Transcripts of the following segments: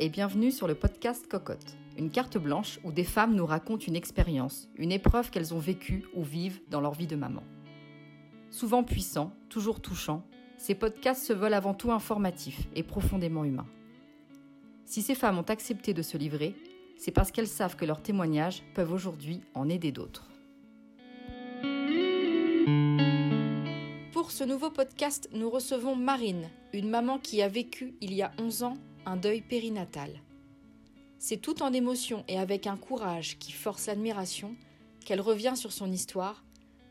et bienvenue sur le podcast Cocotte, une carte blanche où des femmes nous racontent une expérience, une épreuve qu'elles ont vécue ou vivent dans leur vie de maman. Souvent puissants, toujours touchants, ces podcasts se veulent avant tout informatifs et profondément humains. Si ces femmes ont accepté de se livrer, c'est parce qu'elles savent que leurs témoignages peuvent aujourd'hui en aider d'autres. Pour ce nouveau podcast, nous recevons Marine, une maman qui a vécu il y a 11 ans un deuil périnatal. C'est tout en émotion et avec un courage qui force l'admiration qu'elle revient sur son histoire,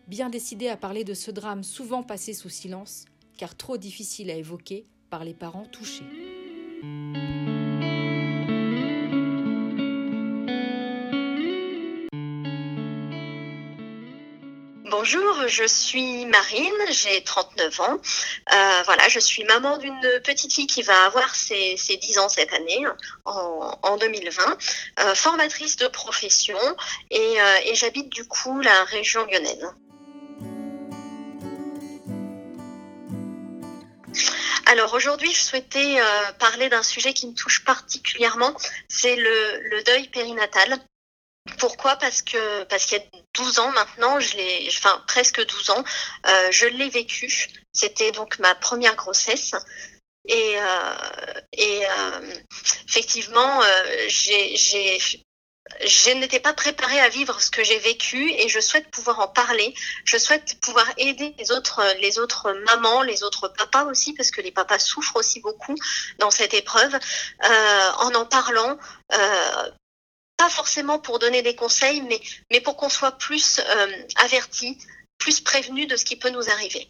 bien décidée à parler de ce drame souvent passé sous silence, car trop difficile à évoquer par les parents touchés. Bonjour, je suis Marine, j'ai 39 ans. Euh, voilà, je suis maman d'une petite fille qui va avoir ses, 10 ans cette année, en, 2020, euh, formatrice de profession et, euh, et j'habite du coup la région lyonnaise. Alors aujourd'hui, je souhaitais parler d'un sujet qui me touche particulièrement, c'est le, deuil périnatal. Pourquoi? Parce que parce qu'il y a 12 ans maintenant, je l'ai, enfin presque 12 ans, euh, je l'ai vécu. C'était donc ma première grossesse. Et, euh, et euh, effectivement, j'ai, j'ai, je n'étais pas préparée à vivre ce que j'ai vécu et je souhaite pouvoir en parler. Je souhaite pouvoir aider les autres, les autres mamans, les autres papas aussi, parce que les papas souffrent aussi beaucoup dans cette épreuve, euh, en en parlant, euh, pas forcément pour donner des conseils, mais, mais pour qu'on soit plus euh, averti, plus prévenu de ce qui peut nous arriver.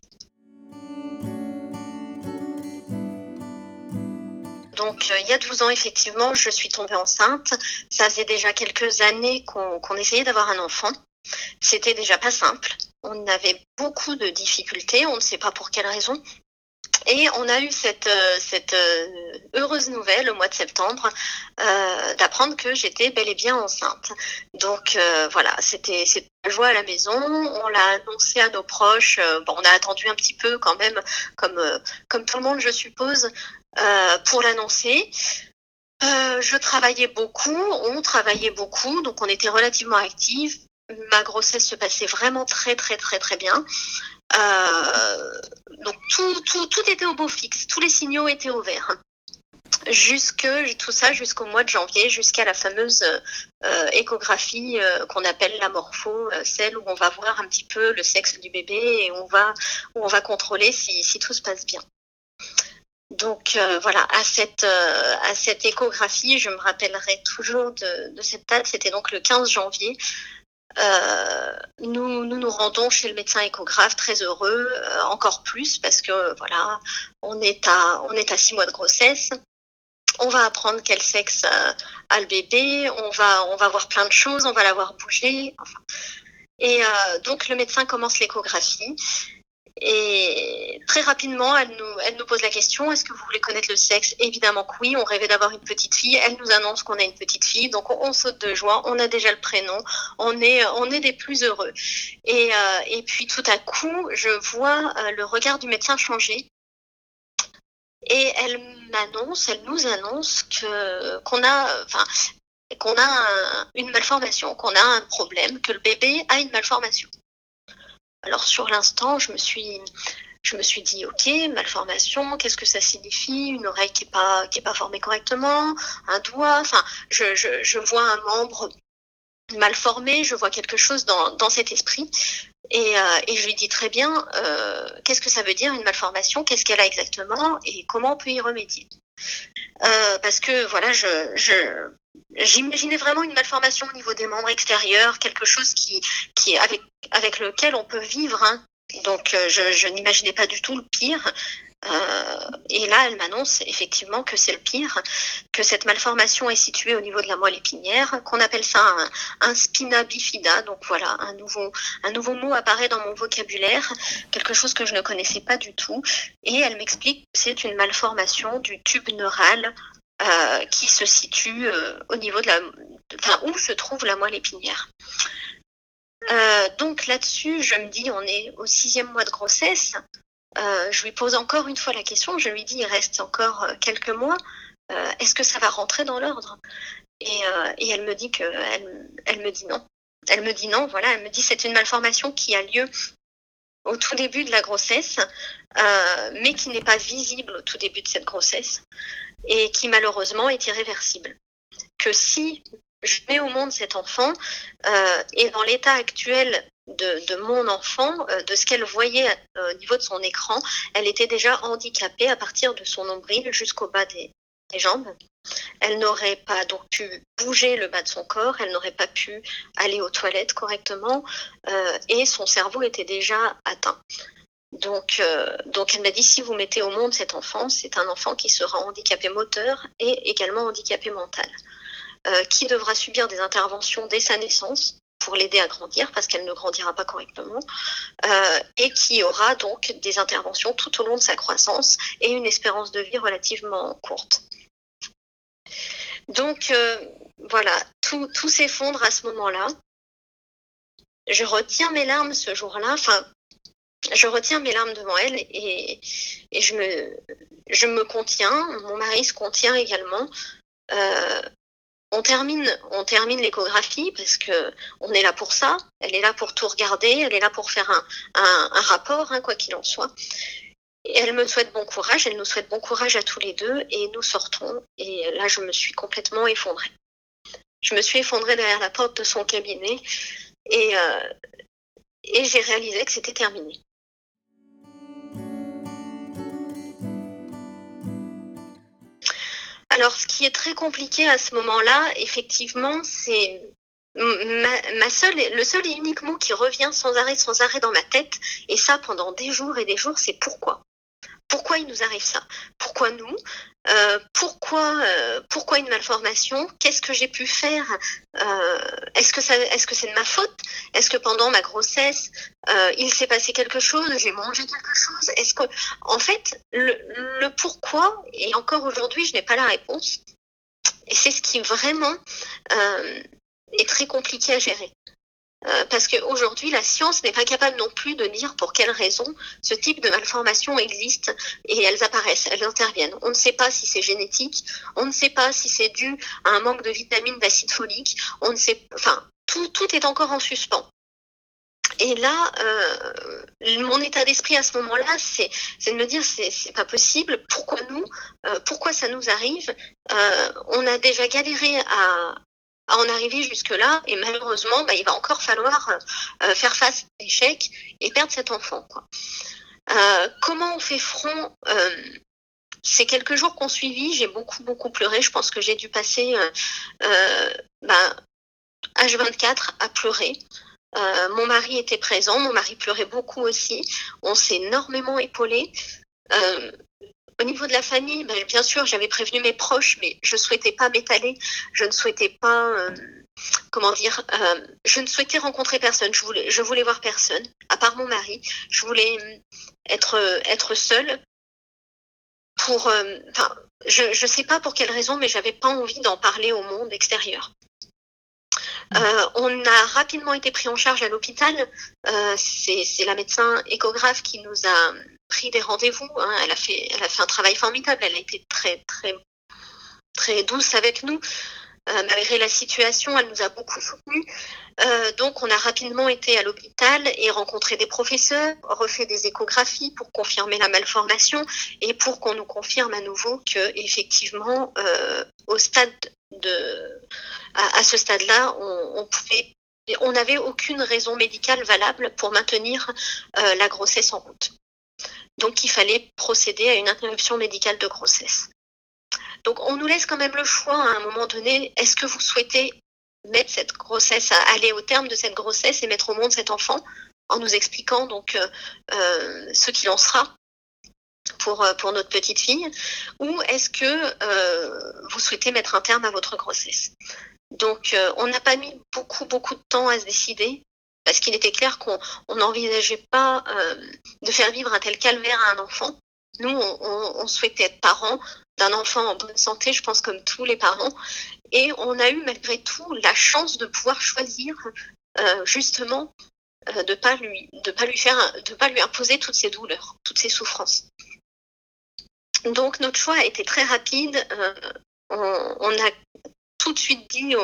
Donc, euh, il y a 12 ans, effectivement, je suis tombée enceinte. Ça faisait déjà quelques années qu'on essayait d'avoir un enfant. C'était déjà pas simple. On avait beaucoup de difficultés. On ne sait pas pour quelle raison. Et on a eu cette, euh, euh, heureuse nouvelle au mois de septembre euh, d'apprendre que j'étais bel et bien enceinte. Donc voilà, c'était la joie à la maison. On l'a annoncé à nos proches. bon, on a attendu un petit peu quand même, comme tout le monde, je suppose, pour l'annoncer. je travaillais beaucoup, on travaillait beaucoup, donc on était relativement actifs. Ma grossesse se passait vraiment très très très très bien. Euh, donc tout, tout, tout était au beau fixe, tous les signaux étaient au vert jusque tout ça jusqu'au mois de janvier, jusqu'à la fameuse euh, échographie euh, qu'on appelle la morpho, celle où on va voir un petit peu le sexe du bébé et on va où on va contrôler si, tout se passe bien. Donc voilà, à cette à cette échographie, je me rappellerai toujours de cette date. C'était donc le 15 janvier. Euh, nous, nous, rendons chez le médecin échographe très heureux, euh, encore plus parce que voilà, on est à on est à six mois de grossesse. On va apprendre quel sexe euh, a le bébé, on va on va voir plein de choses, on va la voir bouger. Enfin. Et donc le médecin commence l'échographie et très rapidement, elle nous, elle nous pose la question est-ce que vous voulez connaître le sexe? Évidemment que oui. On rêvait d'avoir une petite fille. Elle nous annonce qu'on a une petite fille, donc on, saute de joie. On a déjà le prénom. On est, on est des plus heureux. Et, euh, et puis tout à coup, je vois euh, le regard du médecin changer. Et elle m'annonce, elle nous annonce que qu'on a, enfin, qu'on a une malformation, qu'on a un problème, que le bébé a une malformation. Alors sur l'instant, je me suis dit ok malformation qu'est-ce que ça signifie? Une oreille qui est pas est formée correctement un doigt enfin je, je, je vois un membre mal formé je vois quelque chose dans, cet esprit. Et, euh, et, je lui dis très bien euh, qu'est-ce que ça veut dire une malformation? Qu'est-ce qu'elle a exactement? Et comment on peut y remédier? Euh, parce que voilà je J'imaginais vraiment une malformation au niveau des membres extérieurs, quelque chose qui, qui avec, avec lequel on peut vivre. Hein. Donc, euh, je, je n'imaginais pas du tout le pire. Euh, et là, elle m'annonce effectivement que c'est le pire, que cette malformation est située au niveau de la moelle épinière, qu'on appelle ça un, un, spina bifida. Donc voilà, un nouveau, un nouveau mot apparaît dans mon vocabulaire, quelque chose que je ne connaissais pas du tout. Et elle m'explique que c'est une malformation du tube neural euh, qui se situe euh, au niveau de la, enfin où se trouve la moelle épinière. Euh, donc là-dessus, je me dis, on est au sixième mois de grossesse. je lui pose encore une fois la question. Je lui dis, il reste encore quelques mois. est-ce que ça va rentrer dans l'ordre? Et, elle me dit que elle, elle me dit non. Elle me dit non, voilà, elle me dit c'est une malformation qui a lieu au tout début de la grossesse, mais qui n'est pas visible au tout début de cette grossesse et qui malheureusement est irréversible. Que si je mets au monde cet enfant euh, et dans l'état actuel de, mon enfant, euh, de ce qu'elle voyait euh, au niveau de son écran, elle était déjà handicapée à partir de son nombril jusqu'au bas des, jambes. Elle n'aurait pas donc pu bouger le bas de son corps, elle n'aurait pas pu aller aux toilettes correctement et son cerveau était déjà atteint. Donc, euh, donc elle m'a dit si vous mettez au monde cet enfant, c'est un enfant qui sera handicapé moteur et également handicapé mental, euh, qui devra subir des interventions dès sa naissance pour l'aider à grandir parce qu'elle ne grandira pas correctement euh, et qui aura donc des interventions tout au long de sa croissance et une espérance de vie relativement courte. Donc voilà, tout, s'effondre à ce moment-là. Je retiens mes larmes ce jour-là, je retiens mes larmes devant elle et, je, me, je me contiens, mon mari se contient également. Euh, on termine, on termine l'échographie parce que on est là pour ça. Elle est là pour tout regarder, elle est là pour faire un, un, un rapport, hein, quoi qu'il en soit. Et elle me souhaite bon courage, elle nous souhaite bon courage à tous les deux et nous sortons. Et là, je me suis complètement effondrée. Je me suis effondrée derrière la porte de son cabinet et, euh, et j'ai réalisé que c'était terminé. Alors, ce qui est très compliqué à ce moment-là, effectivement, c'est le seul et unique mot qui revient sans arrêt, sans arrêt dans ma tête, et ça pendant des jours et des jours, c'est pourquoi. Il nous arrive ça? Pourquoi nous? Euh, pourquoi, euh, pourquoi une malformation? Qu'est-ce que j'ai pu faire? Euh, Est-ce que, c'est de ma faute? Est-ce que pendant ma grossesse, il s'est passé quelque chose? J'ai mangé quelque chose? Est-ce que, en fait, le, le pourquoi, et encore aujourd'hui, je n'ai pas la réponse. Et c'est ce qui vraiment est très compliqué à gérer. Euh, parce qu'aujourd'hui, la science n'est pas capable non plus de dire pour quelles raisons ce type de malformation existe et elles apparaissent, elles interviennent. On ne sait pas si c'est génétique, on ne sait pas si c'est dû à un manque de vitamines, d'acide folique, on ne sait, enfin, tout, tout est encore en suspens. Et là, euh, mon état d'esprit à ce moment-là, c'est, de me dire, c'est, pas possible. Pourquoi nous euh, Pourquoi ça nous arrive? On a déjà galéré à, à en arriver jusque-là. Et malheureusement, bah, il va encore falloir euh, faire face à l'échec et perdre cet enfant. Euh, comment on fait front euh, Ces quelques jours qu'on suivit, j'ai beaucoup, beaucoup pleuré. Je pense que j'ai dû passer bah, H24 à pleurer. Euh, mon mari était présent, mon mari pleurait beaucoup aussi. On s'est énormément épaulé. Euh, au niveau de la famille, ben, bien sûr, j'avais prévenu mes proches, mais je souhaitais pas m'étaler. Je ne souhaitais pas, euh, comment dire, euh, je ne souhaitais rencontrer personne. Je voulais, je voulais voir personne, à part mon mari. Je voulais être, être seule. Pour, euh, enfin, je ne sais pas pour quelle raison, mais j'avais pas envie d'en parler au monde extérieur. Euh, on a rapidement été pris en charge à l'hôpital. Euh, c'est la médecin échographe qui nous a pris des rendez-vous. Hein. Elle, a fait, un travail formidable. Elle a été très, très, très douce avec nous. Euh, malgré la situation, elle nous a beaucoup soutenus. Euh, donc, on a rapidement été à l'hôpital et rencontré des professeurs, refait des échographies pour confirmer la malformation et pour qu'on nous confirme à nouveau que, effectivement, euh, au stade de, à, ce stade-là, on, on, n'avait aucune raison médicale valable pour maintenir la grossesse en route. Donc, il fallait procéder à une interruption médicale de grossesse. Donc, on nous laisse quand même le choix à un moment donné. Est-ce que vous souhaitez mettre cette grossesse, aller au terme de cette grossesse et mettre au monde cet enfant en nous expliquant donc euh, euh, ce qu'il en sera pour, pour notre petite fille ou est-ce que euh, vous souhaitez mettre un terme à votre grossesse? Donc euh, on n'a pas mis beaucoup beaucoup de temps à se décider parce qu'il était clair qu'on n'envisageait pas euh, de faire vivre un tel calvaire à un enfant nous on, souhaitait être parents d'un enfant en bonne santé je pense comme tous les parents et on a eu malgré tout la chance de pouvoir choisir euh, justement euh, de pas pas lui faire de pas lui imposer toutes ces douleurs, toutes ces souffrances. Donc notre choix a été très rapide. on, a tout de suite dit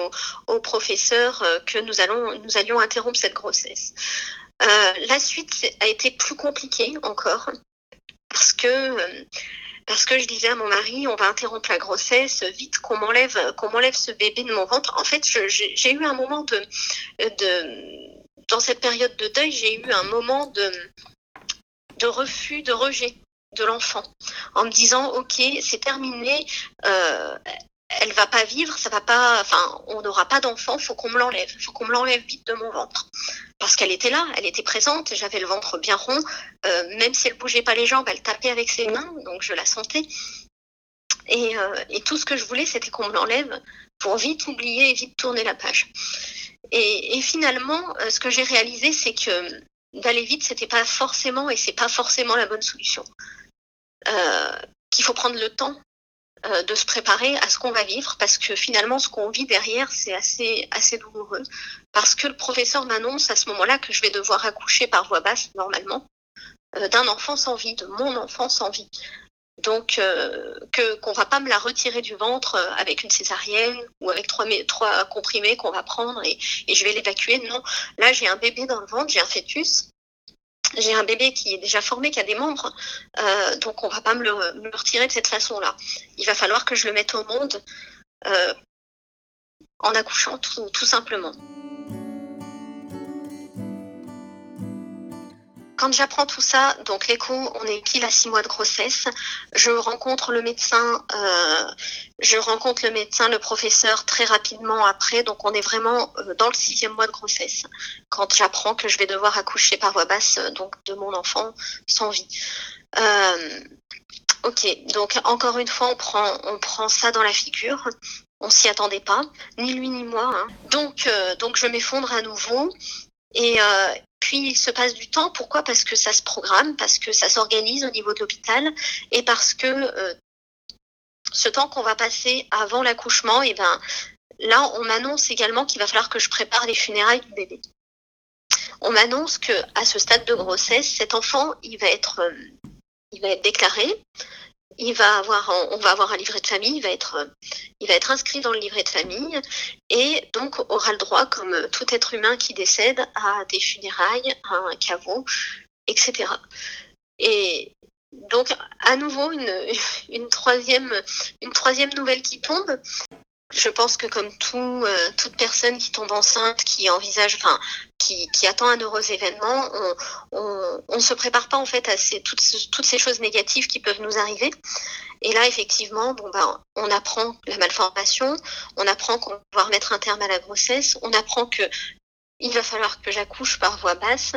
au, professeur que nous, allons, nous allions interrompre cette grossesse. la suite a été plus compliquée encore parce que parce que je disais à mon mari, on va interrompre la grossesse, vite qu'on m'enlève, qu'on m'enlève ce bébé de mon ventre. En fait, j'ai eu un moment de, de, dans cette période de deuil, j'ai eu un moment de, de refus, de rejet de l'enfant, en me disant, ok, c'est terminé, euh, elle va pas vivre, ça va pas, enfin, on n'aura pas d'enfant, faut qu'on me l'enlève, faut qu'on me l'enlève vite de mon ventre, parce qu'elle était là, elle était présente, j'avais le ventre bien rond, euh, même si elle bougeait pas les jambes, elle tapait avec ses mains, donc je la sentais. Et, euh, et tout ce que je voulais, c'était qu'on me l'enlève pour vite oublier et vite tourner la page. Et, et finalement, euh, ce que j'ai réalisé, c'est que d'aller vite, c'était pas forcément, et c'est pas forcément la bonne solution. qu'il faut prendre le temps euh, de se préparer à ce qu'on va vivre parce que finalement ce qu'on vit derrière c'est assez assez douloureux parce que le professeur m'annonce à ce moment-là que je vais devoir accoucher par voie basse normalement euh, d'un enfant sans vie, de mon enfant sans vie. Donc euh, que va pas me la retirer du ventre avec une césarienne ou avec trois, trois comprimés qu'on va prendre et, et je vais l'évacuer. Non, là j'ai un bébé dans le ventre, j'ai un fœtus j'ai un bébé qui est déjà formé, qui a des membres, euh, donc on va pas me le, retirer de cette façon-là. Il va falloir que je le mette au monde euh, en accouchant tout simplement. Quand j'apprends tout ça, donc l'écho, on est pile à six mois de grossesse. Je rencontre le médecin, euh, je rencontre le médecin, le professeur très rapidement après. Donc on est vraiment euh, dans le sixième mois de grossesse quand j'apprends que je vais devoir accoucher par voie basse euh, donc de mon enfant sans vie. ok, donc encore une fois, on prend, on prend ça dans la figure. On s'y attendait pas, ni lui ni moi. Hein. Donc, donc je m'effondre à nouveau. Et, puis il se passe du temps. Pourquoi? Parce que ça se programme, parce que ça s'organise au niveau de l'hôpital et parce que euh, ce temps qu'on va passer avant l'accouchement, et eh ben là on m'annonce également qu'il va falloir que je prépare les funérailles du bébé. On m'annonce que à ce stade de grossesse, cet enfant il va être euh, il va être déclaré, il va avoir, on va avoir un livret de famille, il va être, il va être inscrit dans le livret de famille et donc aura le droit, comme tout être humain qui décède, à des funérailles, à un caveau, etc. Et donc à nouveau une troisième nouvelle qui tombe je pense que comme tout, euh, toute personne qui tombe enceinte, qui envisage, enfin, qui, attend un heureux événement, on, on, se prépare pas en fait à toutes, toutes ces choses négatives qui peuvent nous arriver. Et là, effectivement, bon ben, on apprend la malformation, on apprend qu'on va pouvoir mettre un terme à la grossesse, on apprend que il va falloir que j'accouche par voie basse.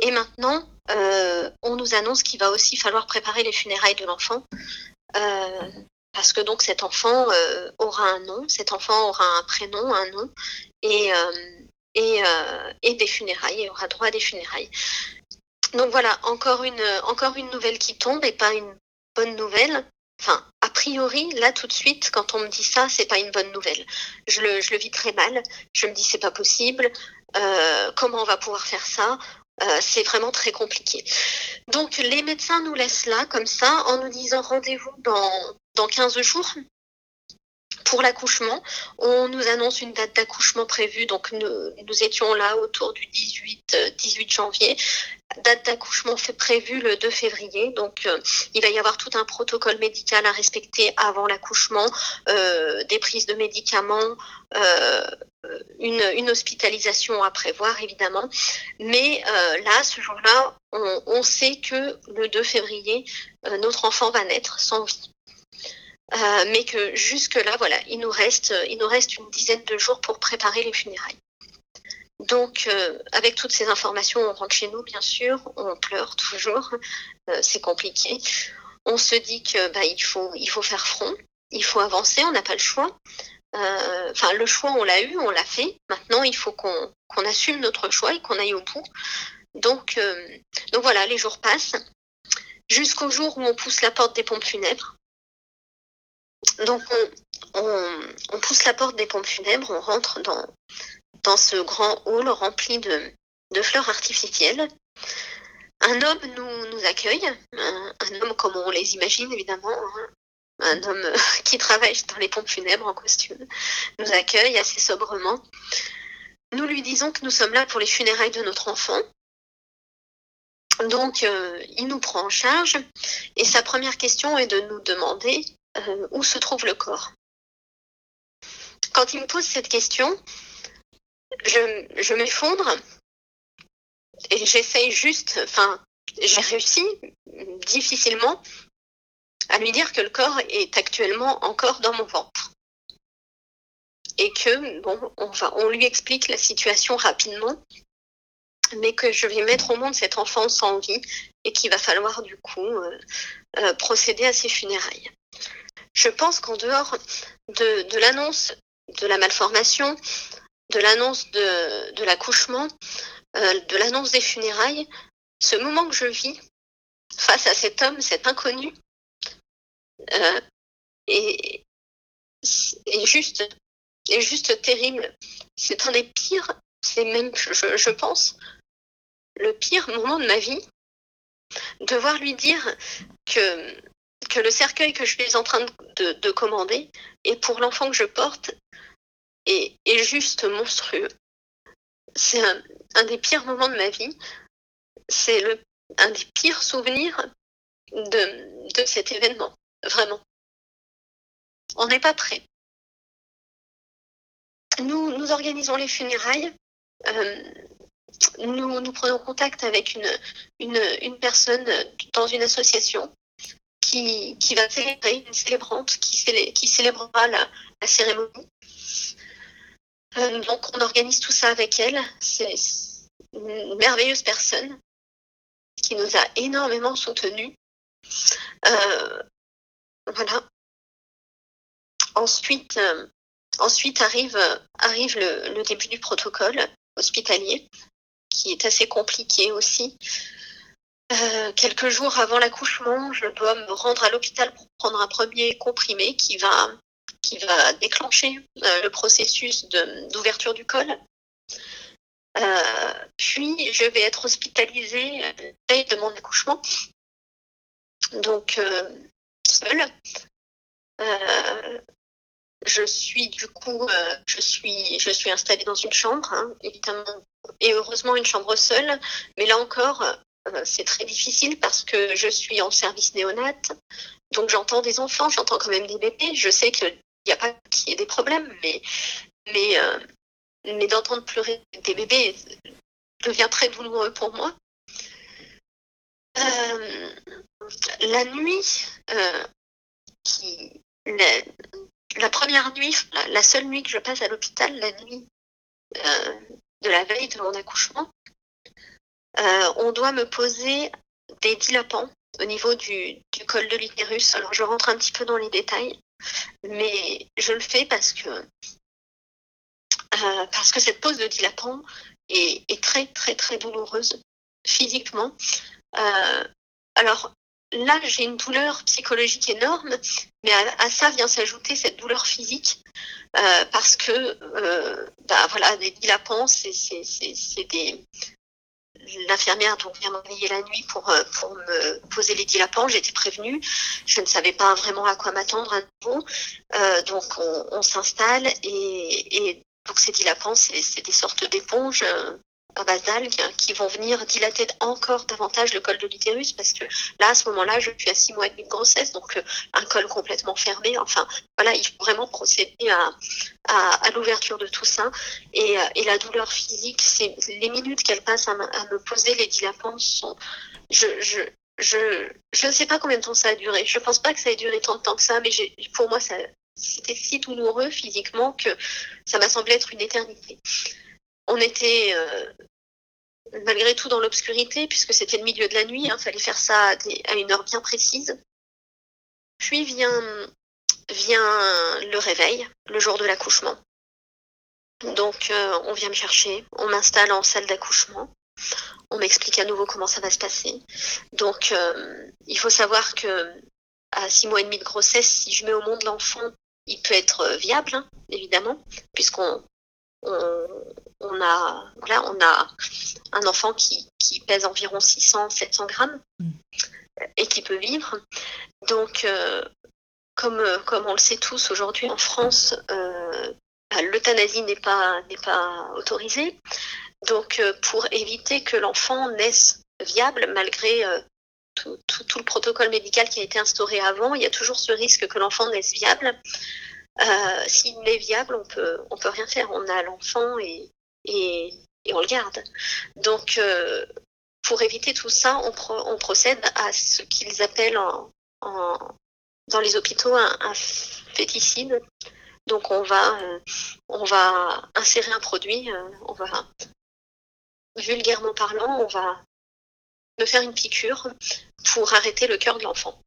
Et maintenant, euh, on nous annonce qu'il va aussi falloir préparer les funérailles de l'enfant. Euh, parce que donc cet enfant euh, aura un nom, cet enfant aura un prénom, un nom, et, euh, et, euh, et, des funérailles, et aura droit à des funérailles. Donc voilà, encore une, encore une nouvelle qui tombe et pas une bonne nouvelle. Enfin, a priori, là tout de suite, quand on me dit ça, c'est pas une bonne nouvelle. Je le, je le vis très mal. Je me dis c'est pas possible. comment on va pouvoir faire ça? C'est vraiment très compliqué. Donc les médecins nous laissent là comme ça en nous disant rendez-vous dans dans 15 jours pour l'accouchement. On nous annonce une date d'accouchement prévue, donc nous, étions là autour du 18, 18 euh, janvier. Date d'accouchement prévue le 2 février, donc euh, il va y avoir tout un protocole médical à respecter avant l'accouchement, euh, des prises de médicaments, une, hospitalisation à prévoir évidemment. Mais là, ce jour-là, on, on, sait que le 2 février, notre enfant va naître sans vie. Euh, mais que jusque-là, voilà, il nous, reste, il nous reste une dizaine de jours pour préparer les funérailles. Donc, euh, avec toutes ces informations, on rentre chez nous, bien sûr, on pleure toujours, euh, c'est compliqué. On se dit que bah, il, faut, il faut faire front, il faut avancer, on n'a pas le choix. Enfin, le choix, on l'a eu, on l'a fait. Maintenant, il faut qu'on qu'on assume notre choix et qu'on aille au bout. Donc, donc voilà, les jours passent jusqu'au jour où on pousse la porte des pompes funèbres. Donc on, pousse la porte des pompes funèbres, on rentre dans, ce grand hall rempli de, fleurs artificielles. un homme nous, nous accueille, un, homme comme on les imagine évidemment, hein. un homme qui travaille dans les pompes funèbres en costume, nous accueille assez sobrement. Nous lui disons que nous sommes là pour les funérailles de notre enfant. Donc, euh, il nous prend en charge et sa première question est de nous demander euh, où se trouve le corps. Quand il me pose cette question, je, m'effondre et j'essaye juste, enfin, j'ai réussi difficilement à lui dire que le corps est actuellement encore dans mon ventre. Et que, bon, on, va, on lui explique la situation rapidement, mais que je vais mettre au monde cet enfant sans vie et qu'il va falloir du coup euh, euh, procéder à ses funérailles. Je pense qu'en dehors de, l'annonce de la malformation, de l'annonce de, l'accouchement, euh, de l'annonce des funérailles, ce moment que je vis face à cet homme, cet inconnu, euh, est, est, juste, est juste terrible. C'est un des pires, c'est même, je, je pense, le pire moment de ma vie, devoir lui dire que, que le cercueil que je suis en train de, de commander et pour l'enfant que je porte est, juste monstrueux. C'est un, des pires moments de ma vie. C'est un des pires souvenirs de, de cet événement, vraiment. On n'est pas prêt. Nous, nous organisons les funérailles. Euh, nous, nous prenons contact avec une, une, une, personne dans une association qui, va célébrer, une célébrante qui, célé, qui célébrera la, cérémonie. Euh, donc on organise tout ça avec elle. C'est une merveilleuse personne qui nous a énormément soutenus. Euh, voilà. Ensuite, euh, ensuite arrive, arrive le, début du protocole hospitalier, qui est assez compliqué aussi. Euh, quelques jours avant l'accouchement, je dois me rendre à l'hôpital pour prendre un premier comprimé qui va, qui va déclencher euh, le processus d'ouverture du col. Euh, puis, je vais être hospitalisée veille de mon accouchement. Donc, seule. Je suis du coup, je suis, je suis installée dans une chambre, hein, évidemment, et heureusement une chambre seule. Mais là encore, c'est très difficile parce que je suis en service néonat, donc j'entends des enfants, j'entends quand même des bébés. Je sais qu'il n'y a pas qu'il y ait des problèmes, mais, mais euh, mais d'entendre pleurer des bébés devient très douloureux pour moi. Euh, la nuit, euh, la, première nuit, la, seule nuit que je passe à l'hôpital, la nuit euh, de la veille de mon accouchement, euh, on doit me poser des dilapants au niveau du, col de l'utérus. Alors je rentre un petit peu dans les détails, mais je le fais parce que euh, parce que cette pose de dilatant est, très très très douloureuse physiquement. Euh, alors là, j'ai une douleur psychologique énorme, mais à, ça vient s'ajouter cette douleur physique parce que bah, voilà, des dilapants, c'est des l'infirmière donc vient m'envoyer la nuit pour, pour me poser les dilapants. J'étais prévenue. Je ne savais pas vraiment à quoi m'attendre à nouveau. Euh, donc on, s'installe et, et, donc ces dilapants, c'est des sortes d'éponges base d'algues qui vont venir dilater encore davantage le col de l'utérus parce que là, à ce moment-là, je suis à six mois de grossesse, donc euh, un col complètement fermé. Enfin, voilà, il faut vraiment procéder à, à, l'ouverture de tout ça. Et, euh, et, la douleur physique, c'est les minutes qu'elle passe à, me poser les dilapants sont... Je, je, je, je ne sais pas combien de temps ça a duré. Je pense pas que ça ait duré tant de temps que ça, mais pour moi, c'était si douloureux physiquement que ça m'a semblé être une éternité. On était euh, malgré tout dans l'obscurité puisque c'était le milieu de la nuit, il hein, fallait faire ça à, une heure bien précise. Puis vient, vient le réveil, le jour de l'accouchement. Donc euh, on vient me chercher, on m'installe en salle d'accouchement. On m'explique à nouveau comment ça va se passer. Donc euh, il faut savoir que à six mois et demi de grossesse, si je mets au monde l'enfant il peut être viable, hein, évidemment, puisqu'on on, a, on a un enfant qui, pèse environ 600-700 grammes mm. et qui peut vivre. Donc, euh, comme, comme on le sait tous aujourd'hui en France, euh, bah, l'euthanasie n'est pas, pas autorisée. Donc, euh, pour éviter que l'enfant naisse viable malgré tout, le protocole médical qui a été instauré avant, il y a toujours ce risque que l'enfant naisse viable. Euh, s'il est viable, on peut, on peut rien faire. On a l'enfant et, et, on le garde. Donc, euh, pour éviter tout ça, on, procède à ce qu'ils appellent en, dans les hôpitaux un, féticide. Donc, on va, euh, on va insérer un produit, on va, vulgairement parlant, on va me faire une piqûre pour arrêter le cœur de l'enfant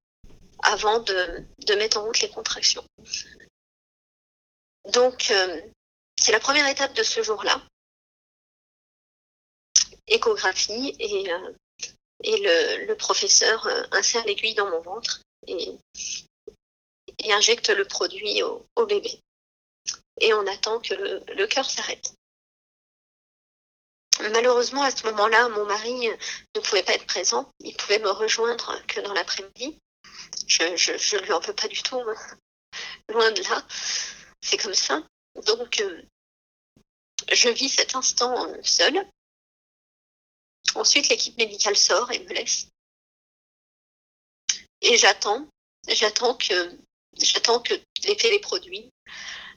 avant de, de mettre en route les contractions. Donc, euh, c'est la première étape de ce jour-là. Échographie et, euh, le, professeur euh, insère l'aiguille dans mon ventre et, et injecte le produit au, bébé. Et on attend que le, cœur s'arrête. Malheureusement, à ce moment-là, mon mari ne pouvait pas être présent. Il pouvait me rejoindre que dans l'après-midi. Je, ne lui en veux pas du tout, loin de là. C'est comme ça. Donc, euh, je vis cet instant euh, seul. Ensuite, l'équipe médicale sort et me laisse. Et j'attends, j'attends que, j'attends que les téléproduits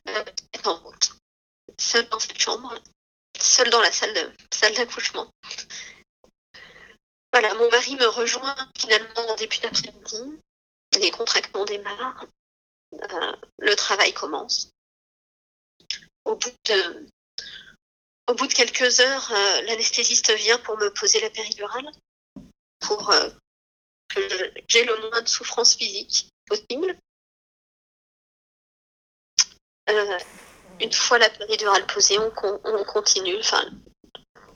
euh, en route. Seule dans cette chambre, seule dans la salle, salle d'accouchement. Voilà, mon mari me rejoint finalement en début d'après-midi. Les contractions démarrent. le travail commence au bout de, quelques heures, euh, l'anesthésiste vient pour me poser la péridurale, pour euh, que j'ai le moins de souffrance physique possible. Euh, une fois la péridurale posée, on, continue,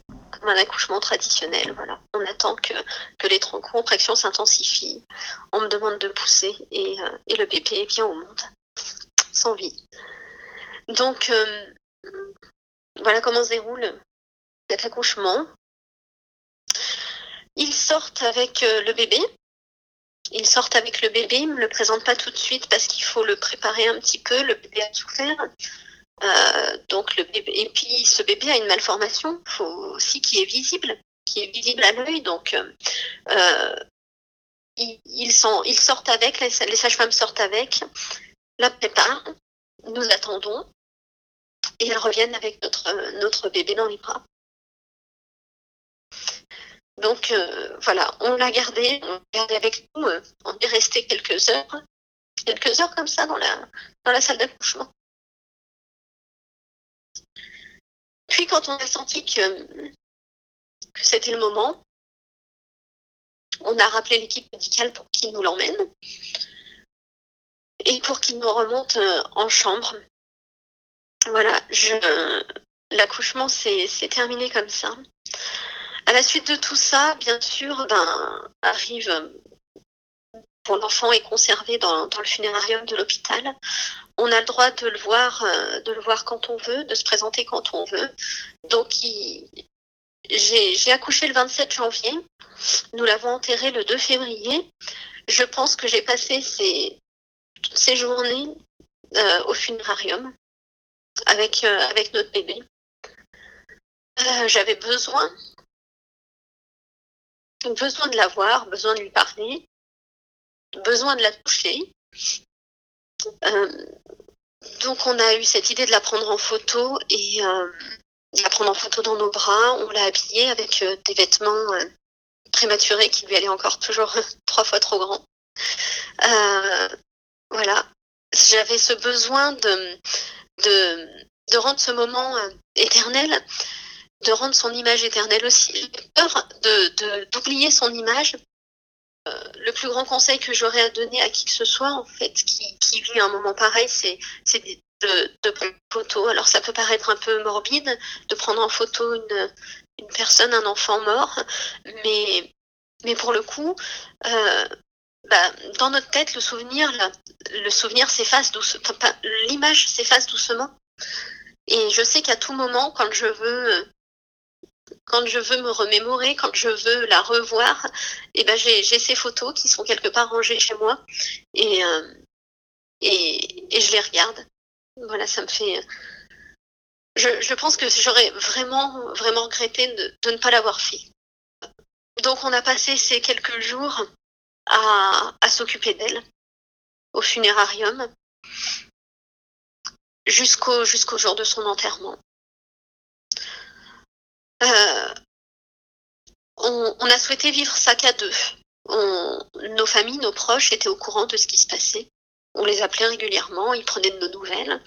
comme un accouchement traditionnel. Voilà. On attend que, que les contractions s'intensifient. On me demande de pousser et, et le bébé vient au monde, sans vie. Donc, euh, voilà comment se déroule cet accouchement. Ils sortent avec euh, le bébé. Ils sortent avec le bébé. Ils ne me le présentent pas tout de suite parce qu'il faut le préparer un petit peu. Le bébé a souffert. Euh, donc le bébé, et puis ce bébé a une malformation, aussi qui est visible, qui est visible à l'œil. Donc ils, ils sortent avec, les, les sages-femmes sortent avec, la préparent, nous attendons et elles reviennent avec notre, notre bébé dans les bras. Donc euh, voilà, on l'a gardé, on l'a gardé avec nous, euh, on est resté quelques heures, quelques heures comme ça dans la, dans la salle d'accouchement. Puis quand on a senti que, que c'était le moment, on a rappelé l'équipe médicale pour qu'il nous l'emmène et pour qu'il nous remonte euh, en chambre voilà, l'accouchement s'est terminé comme ça. À la suite de tout ça, bien sûr, ben, arrive bon, l'enfant est conservé dans, le funérarium de l'hôpital. On a le droit de le voir, euh, de le voir quand on veut, de se présenter quand on veut. Donc, j'ai accouché le 27 janvier. Nous l'avons enterré le 2 février. Je pense que j'ai passé ces, ces journées euh, au funérarium avec, euh, avec notre bébé. Euh, j'avais besoin, besoin de la voir, besoin de lui parler, besoin de la toucher. Euh, donc on a eu cette idée de la prendre en photo et de la prendre en photo dans nos bras. On l'a habillée avec des vêtements prématurés qui lui allaient encore toujours trois fois trop grands. voilà. J'avais ce besoin de, de, rendre ce moment euh, éternel, de rendre son image éternelle aussi. Peur d'oublier son image. Euh, le plus grand conseil que j'aurais à donner à qui que ce soit, en fait, qui, vit un moment pareil, c'est de, de, prendre une photo. Alors ça peut paraître un peu morbide de prendre en photo une, une personne, un enfant mort, mais, mais pour le coup, euh, bah, dans notre tête, le souvenir, le souvenir s'efface doucement, l'image s'efface doucement. Et je sais qu'à tout moment, quand je veux quand je veux me remémorer, quand je veux la revoir, et eh ben j'ai ces photos qui sont quelque part rangées chez moi et, et, et, je les regarde. Voilà, ça me fait. Je, je pense que j'aurais vraiment, vraiment regretté de, de ne pas l'avoir fait. Donc on a passé ces quelques jours à, s'occuper d'elle au funérarium jusqu'au jour de son enterrement. Euh, on, a souhaité vivre ça qu'à deux. Nos familles, nos proches étaient au courant de ce qui se passait. On les appelait régulièrement, ils prenaient de nos nouvelles.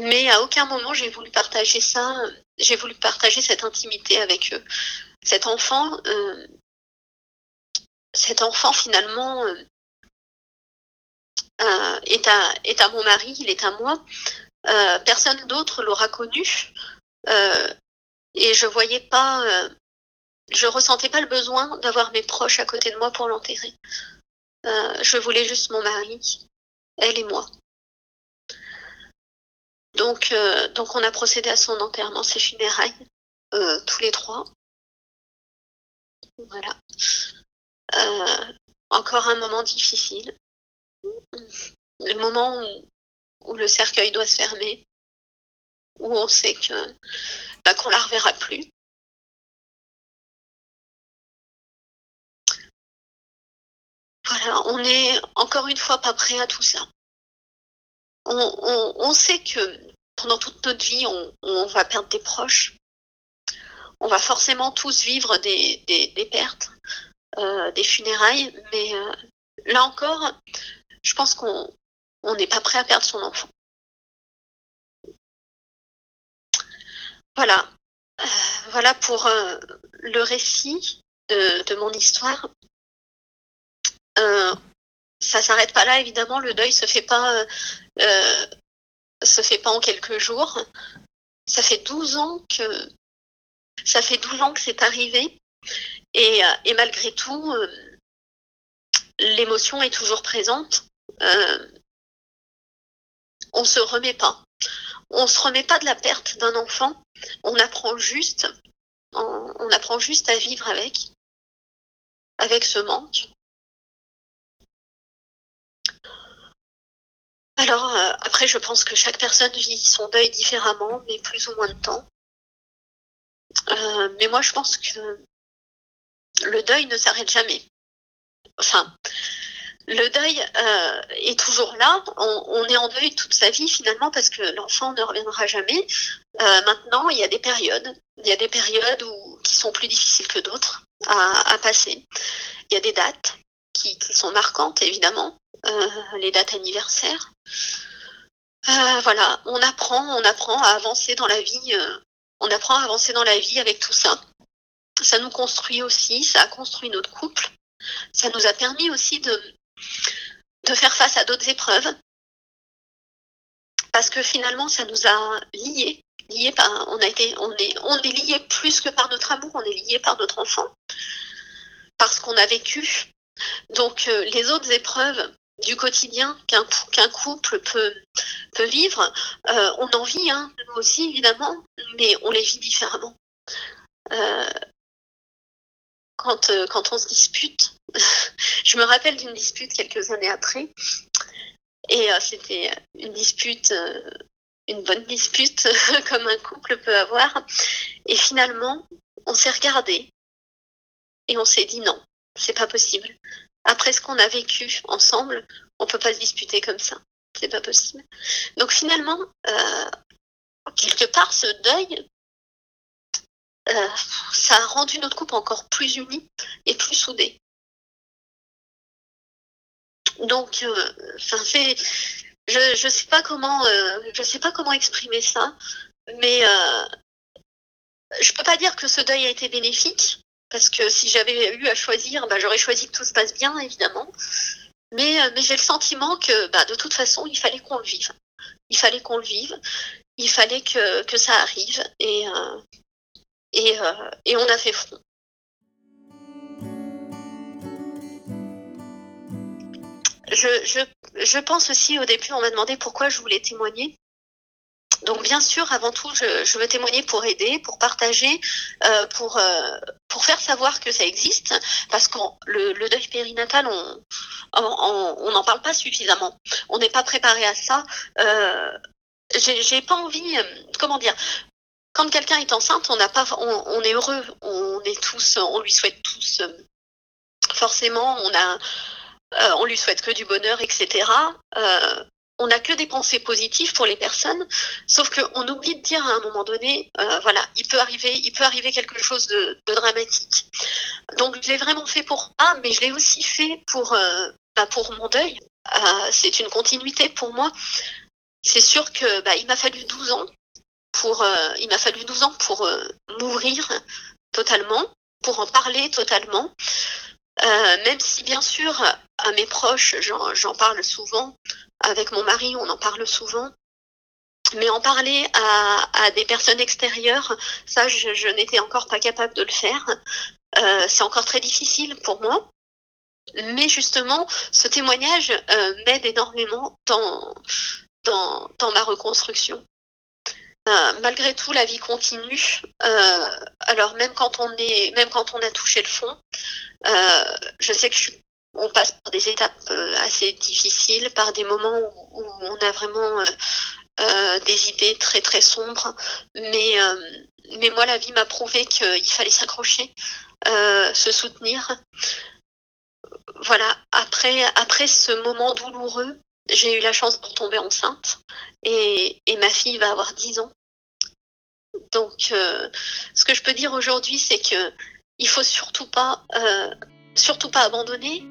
Mais à aucun moment j'ai voulu partager ça, j'ai voulu partager cette intimité avec eux. Cet enfant, euh, cet enfant finalement euh, euh, est, à, mon mari, il est à moi. Euh, personne d'autre l'aura connu. Et je voyais pas, je ressentais pas le besoin d'avoir mes proches à côté de moi pour l'enterrer. Je voulais juste mon mari, elle et moi. Donc, donc on a procédé à son enterrement, ses funérailles, tous les trois. Voilà. Encore un moment difficile. Le moment où, le cercueil doit se fermer, où on sait que bah, qu'on la reverra plus. Voilà, on est encore une fois pas prêt à tout ça. On, on, on sait que pendant toute notre vie, on, on, va perdre des proches. On va forcément tous vivre des, des, pertes, euh, des funérailles, mais euh, là encore, je pense qu'on n'est pas prêt à perdre son enfant. Voilà. Euh, voilà pour euh, le récit de, mon histoire. Euh, ça s'arrête pas là, évidemment. Le deuil se fait pas, euh, se fait pas en quelques jours. Ça fait 12 ans que ça fait 12 ans que c'est arrivé. Et, et, malgré tout, l'émotion est toujours présente. on se remet pas on se remet pas de la perte d'un enfant, on apprend juste, on, apprend juste à vivre avec, avec ce manque. Alors euh, après, je pense que chaque personne vit son deuil différemment, mais plus ou moins de temps. Euh, mais moi, je pense que le deuil ne s'arrête jamais. Enfin, le deuil euh, est toujours là. On, est en deuil toute sa vie finalement parce que l'enfant ne reviendra jamais. Euh, maintenant, il y a des périodes. Il y a des périodes qui sont plus difficiles que d'autres à, passer. Il y a des dates qui, sont marquantes évidemment, euh, les dates anniversaires. Voilà, on apprend, on apprend à avancer dans la vie. On apprend à avancer dans la vie avec tout ça. Ça nous construit aussi. Ça a construit notre couple. Ça nous a permis aussi de de faire face à d'autres épreuves. Parce que finalement, ça nous a liés. liés par, on, a été, on, est, on est liés plus que par notre amour, on est liés par notre enfant. Parce qu'on a vécu. Donc, euh, les autres épreuves du quotidien qu'un couple peut, peut vivre, euh, on en vit, hein, nous aussi évidemment, mais on les vit différemment. Euh, quand, euh, quand on se dispute, je me rappelle d'une dispute quelques années après. Et euh, c'était une dispute, euh, une bonne dispute, comme un couple peut avoir. Et finalement, on s'est regardé et on s'est dit non, c'est pas possible. Après ce qu'on a vécu ensemble, on peut pas se disputer comme ça. C'est pas possible. Donc finalement, quelque part, ce deuil, euh, ça a rendu notre couple encore plus uni et plus soudé. Donc, euh, ça fait, je je sais pas comment, euh, sais pas comment exprimer ça, mais je peux pas dire que ce deuil a été bénéfique parce que si j'avais eu à choisir, bah, j'aurais choisi que tout se passe bien évidemment. Mais mais j'ai le sentiment que bah, de toute façon, il fallait qu'on le vive. Il fallait qu'on le vive. Il fallait que que ça arrive et et, euh, et on a fait front. Je, je, je, pense aussi au début, on m'a demandé pourquoi je voulais témoigner. Donc bien sûr, avant tout, je, veux témoigner pour aider, pour partager, euh, pour, euh, pour faire savoir que ça existe, parce que le, le, deuil périnatal, on n'en parle pas suffisamment. On n'est pas préparé à ça. Euh, J'ai pas envie, comment dire, quand quelqu'un est enceinte, on pas, on, est heureux, on est tous, on lui souhaite tous, euh, forcément, on a, euh, on lui souhaite que du bonheur, etc. Euh, on n'a que des pensées positives pour les personnes, sauf qu'on oublie de dire à un moment donné, voilà, il peut arriver, il peut arriver quelque chose de, dramatique. Donc je l'ai vraiment fait pour ah, mais je l'ai aussi fait pour bah, pour mon deuil. C'est une continuité pour moi. C'est sûr que bah, m'a fallu 12 ans euh, il m'a fallu 12 ans pour euh, m'ouvrir totalement, pour en parler totalement. Euh, même si bien sûr à mes proches j'en parle souvent, avec mon mari on en parle souvent, mais en parler à, des personnes extérieures, ça je, n'étais encore pas capable de le faire. C'est encore très difficile pour moi. Mais justement, ce témoignage m'aide énormément dans ma reconstruction. Euh, malgré tout, la vie continue. Euh, alors même quand on est, même quand on a touché le fond, euh, je sais que passe par des étapes assez difficiles, par des moments où, on a vraiment des idées très très sombres. Mais moi, la vie m'a prouvé qu'il fallait s'accrocher, se soutenir. Voilà. Après ce moment douloureux, j'ai eu la chance de tomber enceinte et, ma fille va avoir 10 ans. Donc, euh, ce que je peux dire aujourd'hui, c'est que il faut pas, euh, surtout pas abandonner.